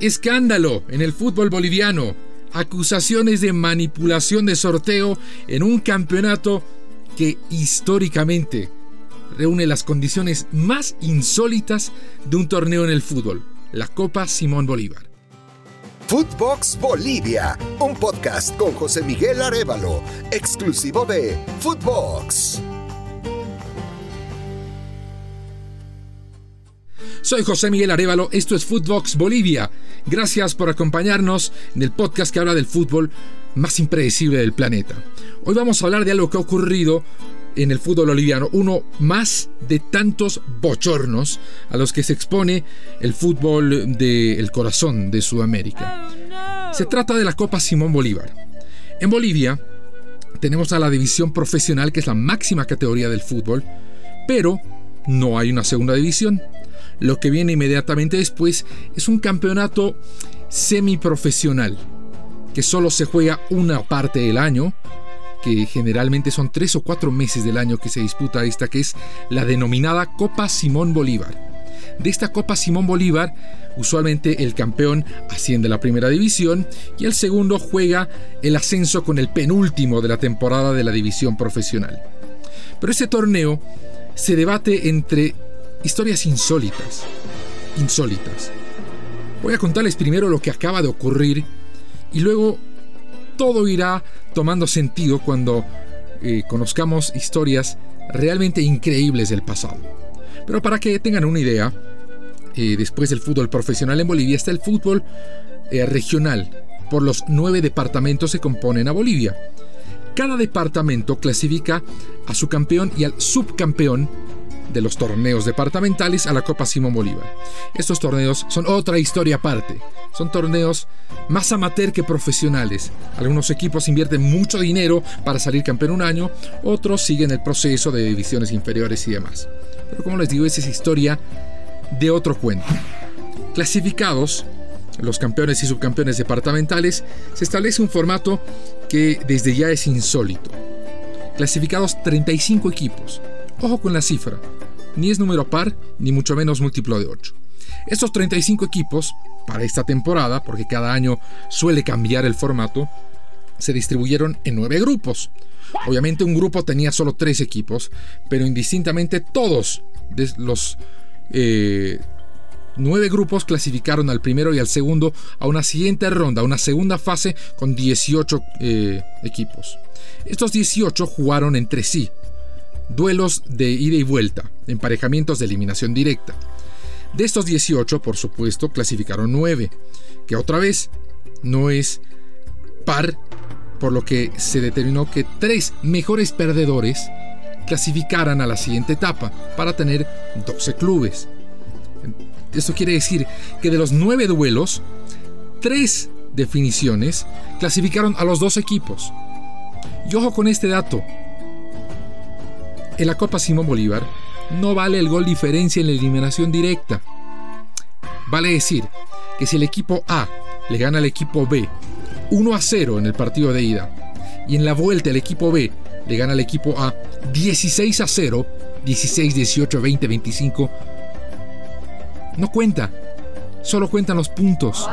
Escándalo en el fútbol boliviano. Acusaciones de manipulación de sorteo en un campeonato que históricamente reúne las condiciones más insólitas de un torneo en el fútbol, la Copa Simón Bolívar. Footbox Bolivia, un podcast con José Miguel Arevalo, exclusivo de Footbox. Soy José Miguel Arevalo, esto es Footbox Bolivia. Gracias por acompañarnos en el podcast que habla del fútbol más impredecible del planeta. Hoy vamos a hablar de algo que ha ocurrido en el fútbol boliviano, uno más de tantos bochornos a los que se expone el fútbol del corazón de Sudamérica. Se trata de la Copa Simón Bolívar. En Bolivia tenemos a la división profesional, que es la máxima categoría del fútbol, pero no hay una segunda división. Lo que viene inmediatamente después es un campeonato semiprofesional, que solo se juega una parte del año, que generalmente son tres o cuatro meses del año que se disputa esta, que es la denominada Copa Simón Bolívar. De esta Copa Simón Bolívar, usualmente el campeón asciende a la primera división y el segundo juega el ascenso con el penúltimo de la temporada de la división profesional. Pero este torneo se debate entre historias insólitas. Insólitas. Voy a contarles primero lo que acaba de ocurrir y luego todo irá tomando sentido cuando eh, conozcamos historias realmente increíbles del pasado. Pero para que tengan una idea, eh, después del fútbol profesional en Bolivia está el fútbol eh, regional. Por los nueve departamentos se componen a Bolivia. Cada departamento clasifica a su campeón y al subcampeón de los torneos departamentales a la Copa Simón Bolívar. Estos torneos son otra historia aparte. Son torneos más amateur que profesionales. Algunos equipos invierten mucho dinero para salir campeón un año, otros siguen el proceso de divisiones inferiores y demás. Pero como les digo, es historia de otro cuento. Clasificados, los campeones y subcampeones departamentales, se establece un formato que desde ya es insólito. Clasificados 35 equipos. Ojo con la cifra, ni es número par, ni mucho menos múltiplo de 8. Estos 35 equipos, para esta temporada, porque cada año suele cambiar el formato, se distribuyeron en nueve grupos. Obviamente un grupo tenía solo tres equipos, pero indistintamente todos los eh, nueve grupos clasificaron al primero y al segundo a una siguiente ronda, una segunda fase con 18 eh, equipos. Estos 18 jugaron entre sí, duelos de ida y vuelta, emparejamientos de eliminación directa. De estos 18, por supuesto, clasificaron 9, que otra vez no es par, por lo que se determinó que tres mejores perdedores clasificaran a la siguiente etapa para tener 12 clubes. Esto quiere decir que de los 9 duelos, 3 definiciones clasificaron a los dos equipos. Y ojo con este dato, en la Copa Simón Bolívar no vale el gol diferencia en la eliminación directa. Vale decir que si el equipo A le gana al equipo B 1 a 0 en el partido de ida y en la vuelta el equipo B le gana al equipo A 16 a 0, 16, 18, 20, 25, no cuenta. Solo cuentan los puntos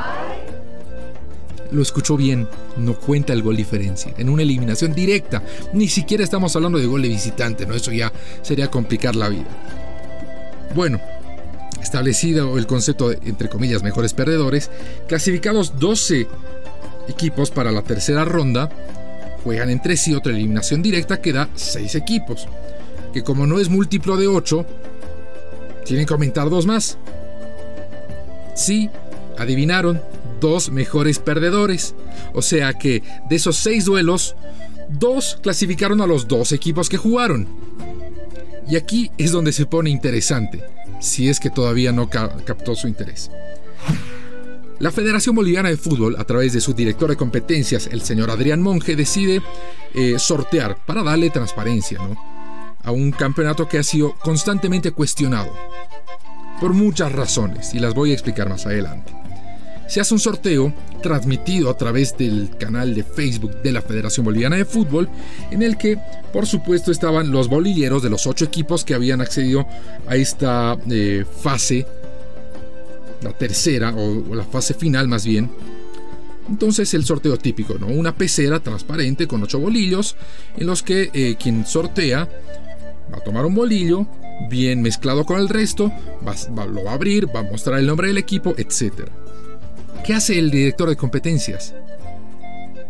lo escuchó bien, no cuenta el gol diferencia. En una eliminación directa, ni siquiera estamos hablando de gol de visitante, ¿no? Eso ya sería complicar la vida. Bueno, establecido el concepto de, entre comillas, mejores perdedores, clasificados 12 equipos para la tercera ronda, juegan entre sí otra eliminación directa que da 6 equipos, que como no es múltiplo de 8, tienen que aumentar dos más. Sí, adivinaron, dos mejores perdedores. O sea que de esos seis duelos, dos clasificaron a los dos equipos que jugaron. Y aquí es donde se pone interesante, si es que todavía no captó su interés. La Federación Boliviana de Fútbol, a través de su director de competencias, el señor Adrián Monge, decide eh, sortear para darle transparencia a un campeonato que ha sido constantemente cuestionado. Por muchas razones, y las voy a explicar más adelante se hace un sorteo transmitido a través del canal de Facebook de la Federación Boliviana de Fútbol, en el que por supuesto estaban los bolilleros de los ocho equipos que habían accedido a esta eh, fase la tercera o, la fase final más bien. Entonces el sorteo típico, ¿no? Una pecera transparente con ocho bolillos en los que eh, quien sortea va a tomar un bolillo bien mezclado con el resto, lo va a abrir, va a mostrar el nombre del equipo, etc. ¿Qué hace el director de competencias?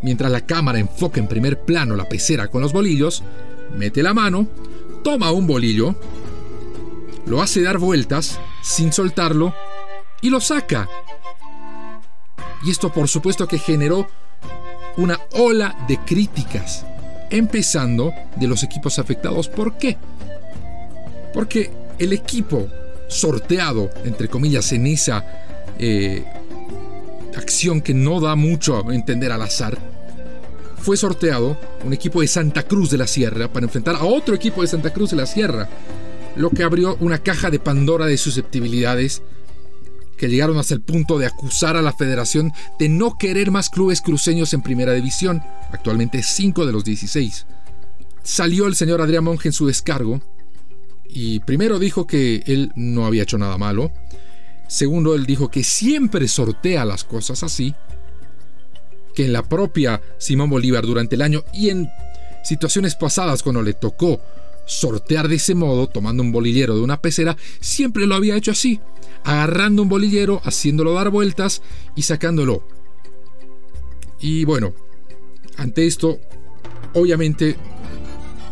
Mientras la cámara enfoca en primer plano la pecera con los bolillos, mete la mano, toma un bolillo, lo hace dar vueltas sin soltarlo y lo saca. Y esto por supuesto que generó una ola de críticas, empezando de los equipos afectados. ¿Por qué? Porque el equipo sorteado, entre comillas, en esa eh, acción que no da mucho a entender al azar, fue sorteado un equipo de Santa Cruz de la Sierra para enfrentar a otro equipo de Santa Cruz de la Sierra, lo que abrió una caja de Pandora de susceptibilidades que llegaron hasta el punto de acusar a la federación de no querer más clubes cruceños en primera división, actualmente 5 de los 16. Salió el señor Adrián Monge en su descargo y primero dijo que él no había hecho nada malo, segundo él dijo que siempre sortea las cosas así, que en la propia Simón Bolívar durante el año y en situaciones pasadas cuando le tocó sortear de ese modo, tomando un bolillero de una pecera, siempre lo había hecho así, agarrando un bolillero, haciéndolo dar vueltas y sacándolo. Y bueno, ante esto, obviamente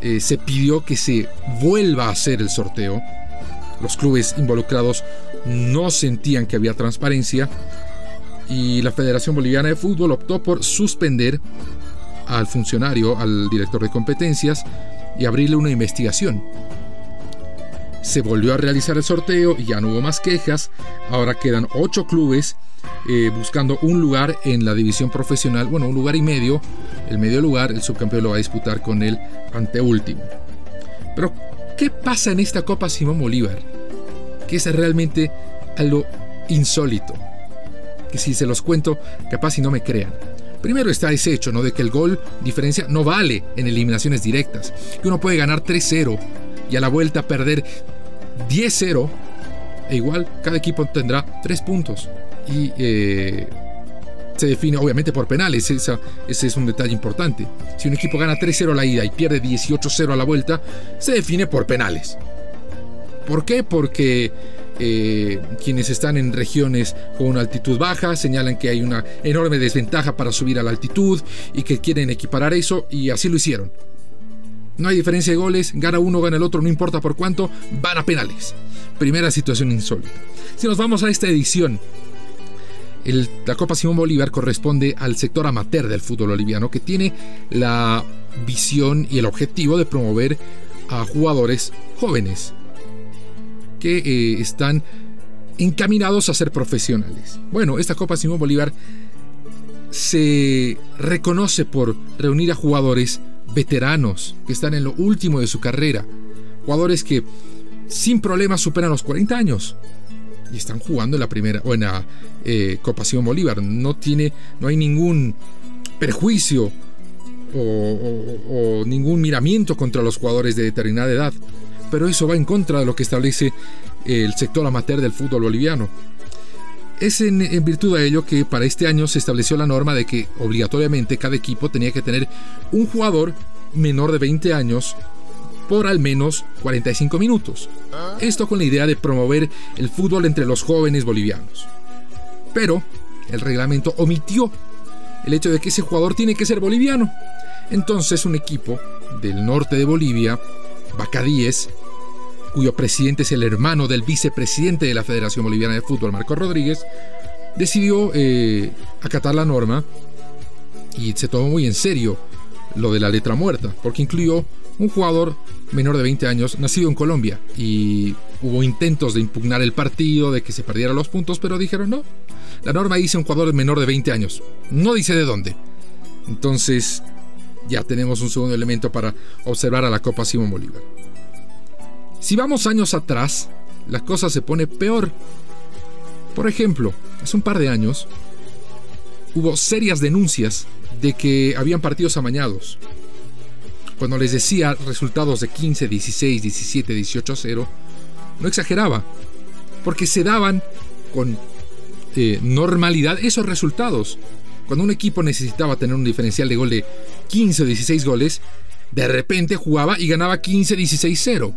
eh, se pidió que se vuelva a hacer el sorteo. Los clubes involucrados no sentían que había transparencia y la Federación Boliviana de Fútbol optó por suspender al funcionario, al director de competencias y abrirle una investigación. Se volvió a realizar el sorteo y ya no hubo más quejas. Ahora quedan ocho clubes eh, buscando un lugar en la división profesional. Bueno, un lugar y medio. El medio lugar, el subcampeón lo va a disputar con el anteúltimo. Pero, ¿qué pasa en esta Copa Simón Bolívar? Que es realmente algo insólito. Que si se los cuento, capaz si no me crean. Primero está ese hecho, ¿no? De que el gol diferencia no vale en eliminaciones directas. Que uno puede ganar 3-0 y a la vuelta perder 10-0, e igual cada equipo tendrá 3 puntos. Y eh, se define obviamente por penales, ese es un detalle importante. Si un equipo gana 3-0 a la ida y pierde 18-0 a la vuelta, se define por penales. ¿Por qué? Porque eh, quienes están en regiones con una altitud baja señalan que hay una enorme desventaja para subir a la altitud y que quieren equiparar eso y así lo hicieron. No hay diferencia de goles, gana uno, gana el otro, no importa por cuánto, van a penales. Primera situación insólita. Si nos vamos a esta edición, la Copa Simón Bolívar corresponde al sector amateur del fútbol boliviano que tiene la visión y el objetivo de promover a jugadores jóvenes que eh, están encaminados a ser profesionales. Bueno, esta Copa Simón Bolívar se reconoce por reunir a jugadores veteranos que están en lo último de su carrera, jugadores que sin problemas superan los 40 años y están jugando en la primera o en la eh, Bolívar. No tiene, no hay ningún perjuicio o, ningún miramiento contra los jugadores de determinada edad, pero eso va en contra de lo que establece el sector amateur del fútbol boliviano. Es en, virtud de ello que para este año se estableció la norma de que obligatoriamente cada equipo tenía que tener un jugador menor de 20 años por al menos 45 minutos. Esto con la idea de promover el fútbol entre los jóvenes bolivianos. Pero el reglamento omitió el hecho de que ese jugador tiene que ser boliviano. Entonces un equipo del norte de Bolivia, Bacadíes, cuyo presidente es el hermano del vicepresidente de la Federación Boliviana de Fútbol, Marco Rodríguez, decidió eh, acatar la norma y se tomó muy en serio lo de la letra muerta, porque incluyó un jugador menor de 20 años nacido en Colombia y hubo intentos de impugnar el partido, de que se perdieran los puntos, pero dijeron no. La norma dice un jugador menor de 20 años, no dice de dónde. Entonces ya tenemos un segundo elemento para observar a la Copa Simón Bolívar. Si vamos años atrás, la cosa se pone peor. Por ejemplo, hace un par de años hubo serias denuncias de que habían partidos amañados. Cuando les decía resultados de 15, 16, 17, 18 0, no exageraba, porque se daban con eh, normalidad esos resultados. Cuando un equipo necesitaba tener un diferencial de gol de 15 o 16 goles, de repente jugaba y ganaba 15-16-0.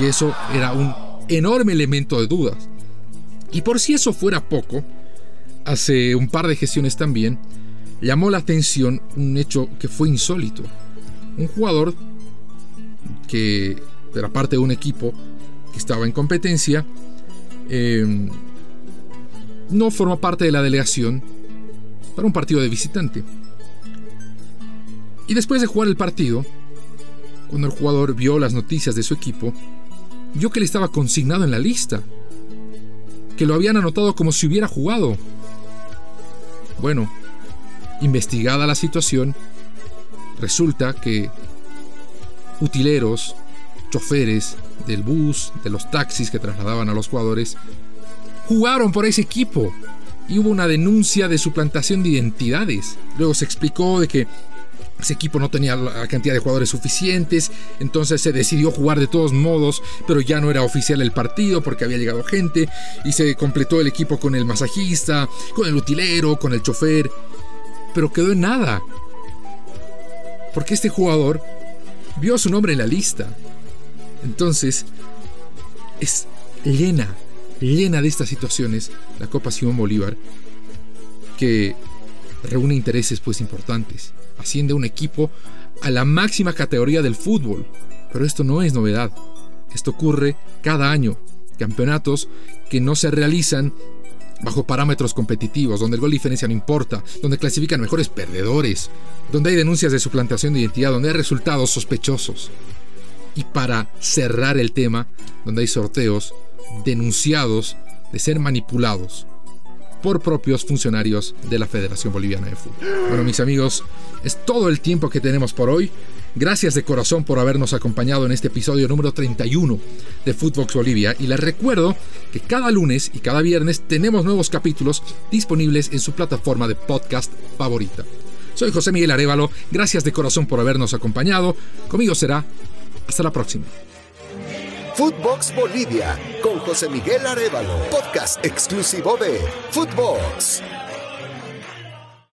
Y eso era un enorme elemento de dudas. Y por si eso fuera poco, hace un par de gestiones también, llamó la atención un hecho que fue insólito. Un jugador que era parte de un equipo que estaba en competencia, eh, no formó parte de la delegación para un partido de visitante. Y después de jugar el partido, cuando el jugador vio las noticias de su equipo, vio que él estaba consignado en la lista, que lo habían anotado como si hubiera jugado. Bueno, investigada la situación, resulta que utileros, choferes del bus, de los taxis que trasladaban a los jugadores, jugaron por ese equipo y hubo una denuncia de suplantación de identidades. Luego se explicó de que ese equipo no tenía la cantidad de jugadores suficientes, entonces se decidió jugar de todos modos, pero ya no era oficial el partido porque había llegado gente y se completó el equipo con el masajista, con el utilero, con el chofer, pero quedó en nada. Porque este jugador vio su nombre en la lista. Entonces, es llena, llena de estas situaciones la Copa Simón Bolívar que reúne intereses pues importantes. Asciende un equipo a la máxima categoría del fútbol. Pero esto no es novedad. Esto ocurre cada año. Campeonatos que no se realizan bajo parámetros competitivos, donde el gol diferencia no importa, donde clasifican mejores perdedores, donde hay denuncias de suplantación de identidad, donde hay resultados sospechosos. Y para cerrar el tema, donde hay sorteos denunciados de ser manipulados por propios funcionarios de la Federación Boliviana de Fútbol. Bueno, mis amigos, es todo el tiempo que tenemos por hoy. Gracias de corazón por habernos acompañado en este episodio número 31 de Footbox Bolivia y les recuerdo que cada lunes y cada viernes tenemos nuevos capítulos disponibles en su plataforma de podcast favorita. Soy José Miguel Arevalo, gracias de corazón por habernos acompañado. Conmigo será hasta la próxima. Footbox Bolivia con José Miguel Arevalo, podcast exclusivo de Footbox.